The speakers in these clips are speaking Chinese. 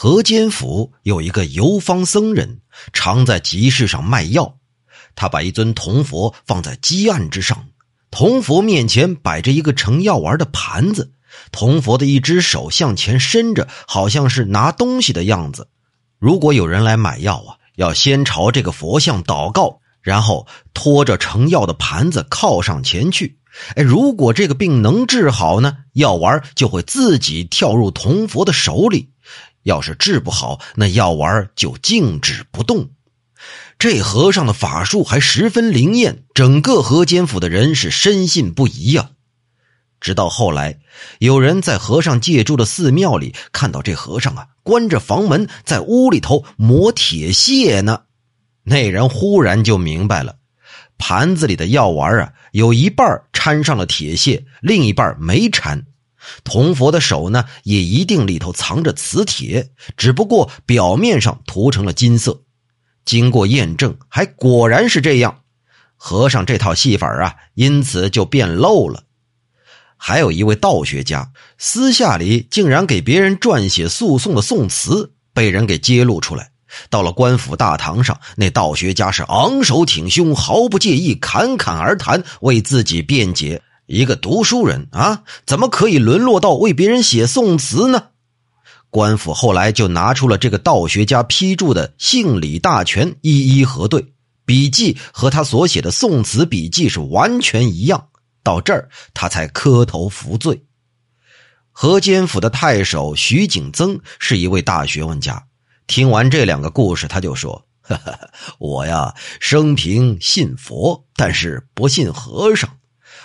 河间府有一个游方僧人，常在集市上卖药。他把一尊铜佛放在基案之上，铜佛面前摆着一个盛药丸的盘子，铜佛的一只手向前伸着，好像是拿东西的样子。如果有人来买药啊，要先朝这个佛像祷告，然后拖着盛药的盘子靠上前去。哎，如果这个病能治好呢，药丸就会自己跳入铜佛的手里。要是治不好，那药丸就静止不动。这和尚的法术还十分灵验，整个河间府的人是深信不疑呀。直到后来，有人在和尚借住的寺庙里看到这和尚啊，关着房门在屋里头磨铁屑呢。那人忽然就明白了，盘子里的药丸啊，有一半掺上了铁屑，另一半没掺。铜佛的手呢，也一定里头藏着磁铁，只不过表面上涂成了金色。经过验证，还果然是这样。和尚这套戏法啊，因此就变漏了。还有一位道学家，私下里竟然给别人撰写诉讼的宋词，被人给揭露出来。到了官府大堂上，那道学家是昂首挺胸，毫不介意，侃侃而谈，为自己辩解。一个读书人啊，怎么可以沦落到为别人写宋词呢？官府后来就拿出了这个道学家批注的《姓李大全》，一一核对，笔记和他所写的宋词笔记是完全一样。到这儿，他才磕头服罪。河间府的太守徐景增是一位大学问家，听完这两个故事，他就说：“哈哈，我呀，生平信佛，但是不信和尚。”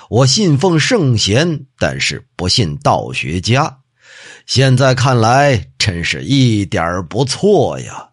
我信奉圣贤，但是不信道学家。现在看来，真是一点不错呀。